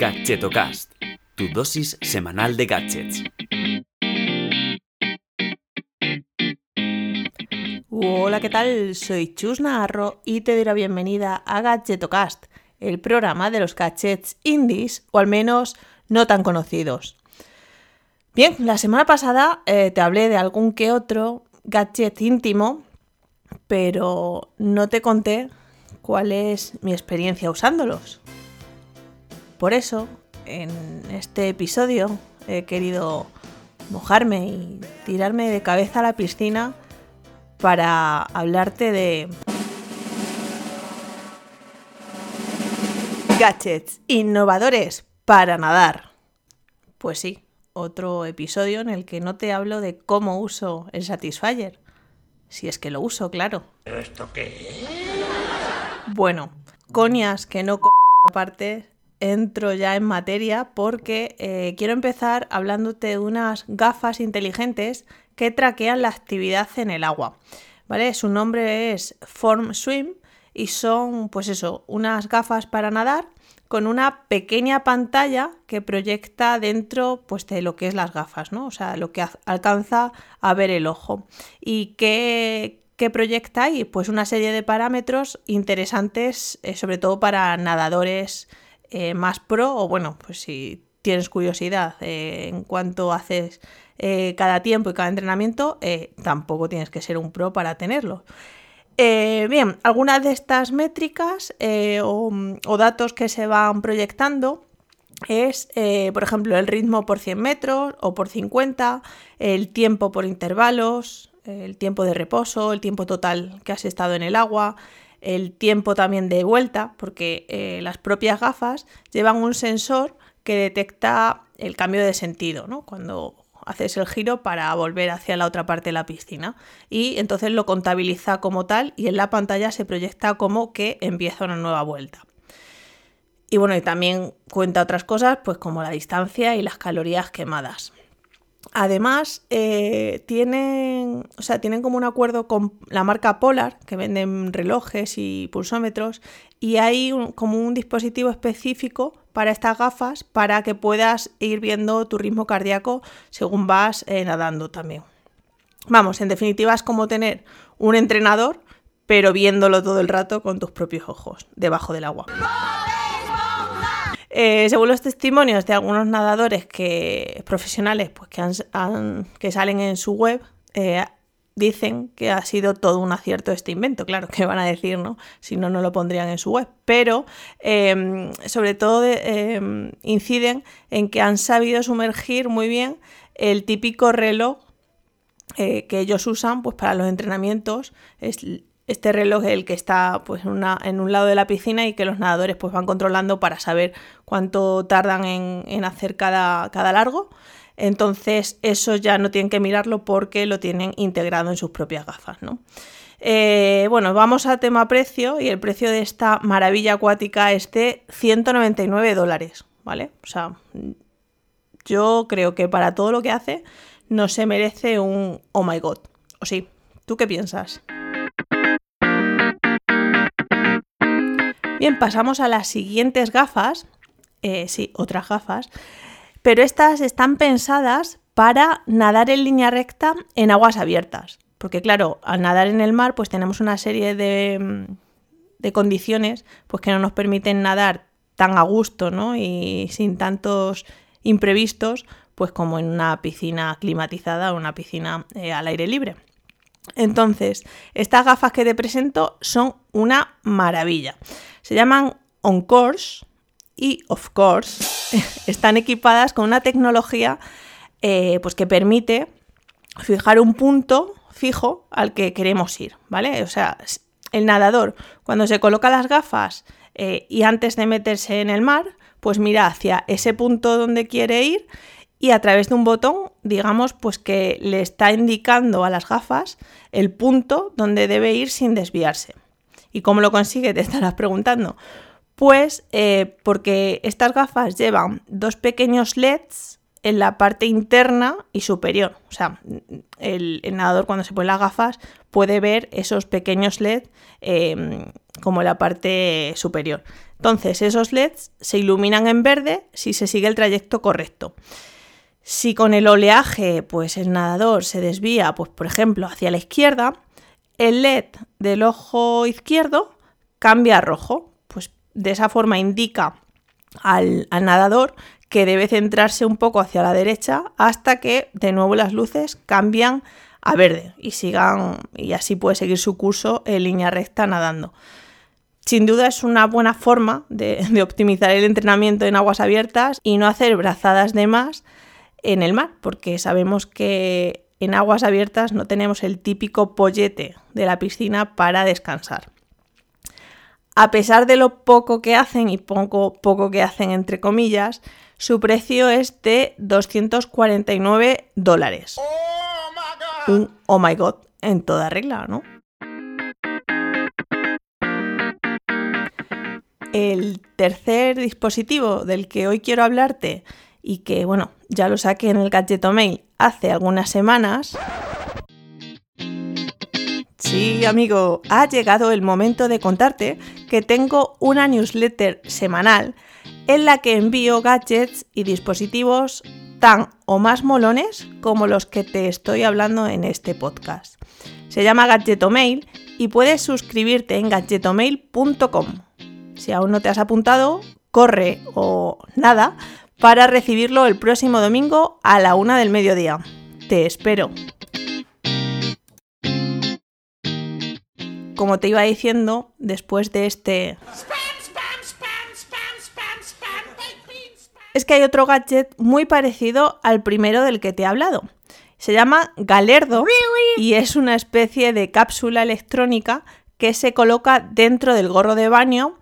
Gadgetocast, tu dosis semanal de gadgets. Hola, ¿qué tal? Soy Chus Navarro y te doy la bienvenida a Gadgetocast, el programa de los gadgets indies, o al menos no tan conocidos. Bien, la semana pasada eh, te hablé de algún que otro gadget íntimo, pero no te conté cuál es mi experiencia usándolos. Por eso, en este episodio he querido mojarme y tirarme de cabeza a la piscina para hablarte de gadgets innovadores para nadar. Pues sí, otro episodio en el que no te hablo de cómo uso el Satisfyer. Si es que lo uso, claro. ¿Esto qué Bueno, coñas que no co aparte, entro ya en materia porque eh, quiero empezar hablándote de unas gafas inteligentes que traquean la actividad en el agua. ¿Vale? Su nombre es Form Swim y son, pues eso, unas gafas para nadar con una pequeña pantalla que proyecta dentro pues, de lo que es las gafas, ¿no? O sea, lo que alcanza a ver el ojo. ¿Y qué, proyecta ahí? Pues una serie de parámetros interesantes, eh, sobre todo para nadadores eh, más pro, o bueno, pues si tienes curiosidad eh, en cuanto haces cada tiempo y cada entrenamiento, tampoco tienes que ser un pro para tenerlo. Eh, bien, algunas de estas métricas eh, o, datos que se van proyectando es, eh, por ejemplo, el ritmo por 100 metros o por 50, el tiempo por intervalos, el tiempo de reposo, el tiempo total que has estado en el agua, el tiempo también de vuelta, porque las propias gafas llevan un sensor que detecta el cambio de sentido, ¿no? Cuando haces el giro para volver hacia la otra parte de la piscina y entonces lo contabiliza como tal y en la pantalla se proyecta como que empieza una nueva vuelta. Y bueno, y también cuenta otras cosas, pues como la distancia y las calorías quemadas. Además, eh, tienen, o sea, tienen como un acuerdo con la marca Polar, que venden relojes y pulsómetros, y hay como un dispositivo específico para estas gafas para que puedas ir viendo tu ritmo cardíaco según vas eh, nadando también. Vamos, en definitiva es como tener un entrenador, pero viéndolo todo el rato con tus propios ojos, debajo del agua. Eh, según los testimonios de algunos nadadores que, profesionales pues, que, salen en su web, eh, dicen que ha sido todo un acierto este invento. Claro, que van a decir, ¿no? Si no, no lo pondrían en su web. Pero em, sobre todo em, inciden en que han sabido sumergir muy bien el típico reloj eh, que ellos usan pues, para los entrenamientos. Este reloj es el que está pues, en un lado de la piscina y que los nadadores pues, van controlando para saber cuánto tardan en, hacer cada, largo. Entonces, eso ya no tienen que mirarlo porque lo tienen integrado en sus propias gafas, ¿no? Eh, bueno, vamos a tema precio y el precio de esta maravilla acuática es de 199 dólares, ¿vale? O sea, yo creo que para todo lo que hace no se merece un oh my god. ¿O sí? ¿Tú qué piensas? Bien, pasamos a las siguientes gafas. Eh, sí, otras gafas. Pero estas están pensadas para nadar en línea recta en aguas abiertas. Porque claro, al nadar en el mar pues tenemos una serie de, de condiciones pues, que no nos permiten nadar tan a gusto ¿no? y sin tantos imprevistos pues como en una piscina climatizada o una piscina eh, al aire libre. Entonces, estas gafas que te presento son una maravilla. Se llaman On Course y Of Course están equipadas con una tecnología eh, pues que permite fijar un punto fijo al que queremos ir, ¿vale? O sea, el nadador cuando se coloca las gafas eh, y antes de meterse en el mar, pues mira hacia ese punto donde quiere ir y a través de un botón, digamos, pues que le está indicando a las gafas el punto donde debe ir sin desviarse. ¿Y cómo lo consigue? Te estarás preguntando. Pues eh, porque estas gafas llevan dos pequeños LEDs en la parte interna y superior. O sea, el, nadador cuando se pone las gafas puede ver esos pequeños LED em, como en la parte superior. Entonces, esos LEDs se iluminan en verde si se sigue el trayecto correcto. Si con el oleaje, pues el nadador se desvía, pues por ejemplo, hacia la izquierda, el LED del ojo izquierdo cambia a rojo. Pues de esa forma indica al, nadador que debe centrarse un poco hacia la derecha hasta que de nuevo las luces cambian a verde y sigan y así puede seguir su curso en línea recta nadando. Sin duda es una buena forma de, de, optimizar el entrenamiento en aguas abiertas y no hacer brazadas de más en el mar, porque sabemos que en aguas abiertas no tenemos el típico pollete de la piscina para descansar a pesar de lo poco que hacen, y poco, poco que hacen entre comillas, su precio es de 249 dólares. Un oh my god en toda regla, ¿no? El tercer dispositivo del que hoy quiero hablarte y que, bueno, ya lo saqué en el Gadgeto Mail hace algunas semanas, Sí, amigo, ha llegado el momento de contarte que tengo una newsletter semanal en la que envío gadgets y dispositivos tan o más molones como los que te estoy hablando en este podcast. Se llama Gadgetomail y puedes suscribirte en gadgetomail.com. Si aún no te has apuntado, corre o nada para recibirlo el próximo domingo a la una del mediodía. Te espero. como te iba diciendo, después de este... Es que hay otro gadget muy parecido al primero del que te he hablado. Se llama Galerdo y es una especie de cápsula electrónica que se coloca dentro del gorro de baño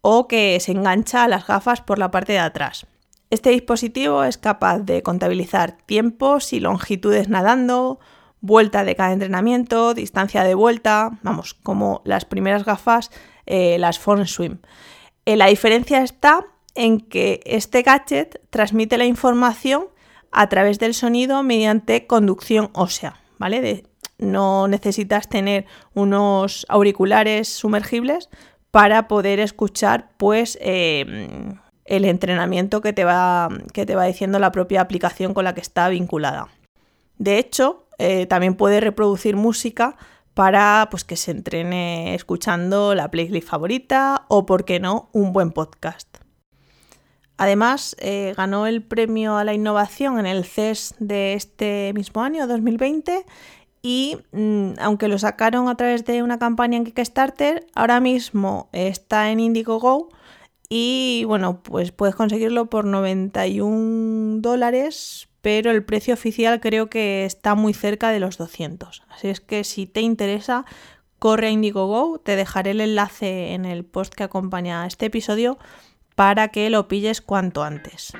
o que se engancha a las gafas por la parte de atrás. Este dispositivo es capaz de contabilizar tiempos y longitudes nadando, vuelta de cada entrenamiento, distancia de vuelta, vamos, como las primeras gafas, eh, las Form Swim. Eh, la diferencia está en que este gadget transmite la información a través del sonido mediante conducción ósea, ¿vale? no necesitas tener unos auriculares sumergibles para poder escuchar pues em, el entrenamiento que te, va, que te va diciendo la propia aplicación con la que está vinculada. De hecho, eh, también puede reproducir música para pues, que se entrene escuchando la playlist favorita o, por qué no, un buen podcast. Además, eh, ganó el premio a la innovación en el CES de este mismo año, 2020, y mm, aunque lo sacaron a través de una campaña en Kickstarter, ahora mismo está en Indiegogo y bueno, pues puedes conseguirlo por 91 dólares pero el precio oficial creo que está muy cerca de los 200. Así es que si te interesa, corre a Indiegogo, te dejaré el enlace en el post que acompaña a este episodio para que lo pilles cuanto antes.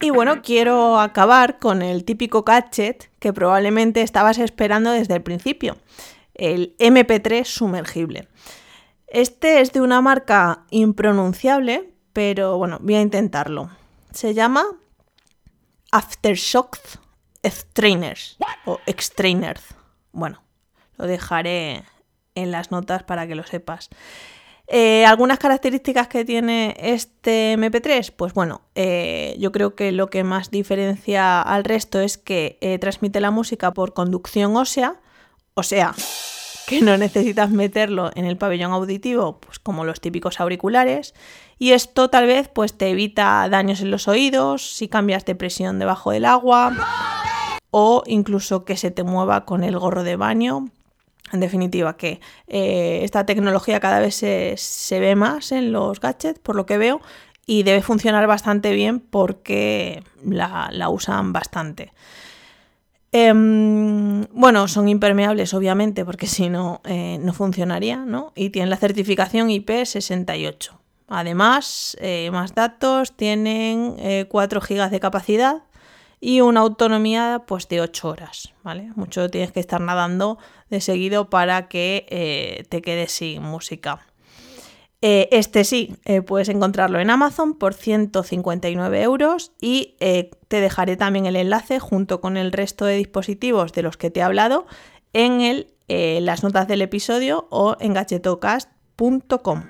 Y bueno, quiero acabar con el típico gadget que probablemente estabas esperando desde el principio, el MP3 sumergible. Este es de una marca impronunciable, pero bueno, voy a intentarlo. Se llama Aftershock Extrainers o Extrainers. Bueno, lo dejaré en las notas para que lo sepas. Eh, algunas características que tiene este MP3, pues bueno, eh, yo creo que lo que más diferencia al resto es que eh, transmite la música por conducción ósea, o sea, que no necesitas meterlo en el pabellón auditivo, pues como los típicos auriculares, y esto tal vez pues te evita daños en los oídos si cambias de presión debajo del agua o incluso que se te mueva con el gorro de baño. En definitiva, que eh, esta tecnología cada vez se, ve más en los gadgets, por lo que veo, y debe funcionar bastante bien porque la, la usan bastante. Em, bueno, son impermeables, obviamente, porque si no, eh, no funcionaría, ¿no? Y tienen la certificación IP68. Además, eh, más datos, tienen 4 eh, GB de capacidad y una autonomía pues, de 8 horas, ¿vale? Mucho tienes que estar nadando de seguido para que te quedes sin música. Eh, este sí, eh, puedes encontrarlo en Amazon por 159 euros y eh, te dejaré también el enlace junto con el resto de dispositivos de los que te he hablado en el, las notas del episodio o en gachetocast.com.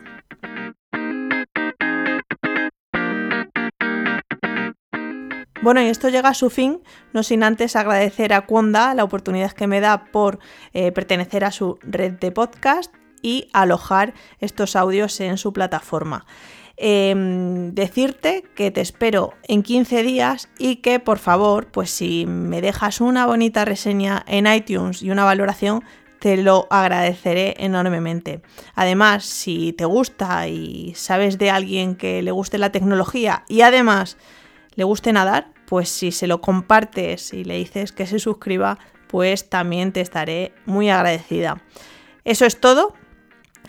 Bueno, y esto llega a su fin, no sin antes agradecer a Cuonda la oportunidad que me da por pertenecer a su red de podcast y alojar estos audios en su plataforma. Em, decirte que te espero en 15 días y que por favor, pues si me dejas una bonita reseña en iTunes y una valoración, te lo agradeceré enormemente. Además, si te gusta y sabes de alguien que le guste la tecnología y además le guste nadar, pues si se lo compartes y le dices que se suscriba, pues también te estaré muy agradecida. Eso es todo.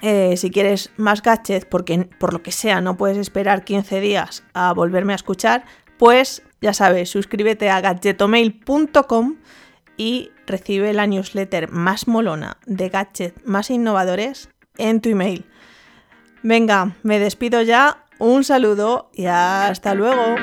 Eh, si quieres más gadgets, porque por lo que sea no puedes esperar 15 días a volverme a escuchar, pues ya sabes, suscríbete a gadgetomail.com y recibe la newsletter más molona de gadgets más innovadores en tu email. Venga, me despido ya, un saludo y hasta luego.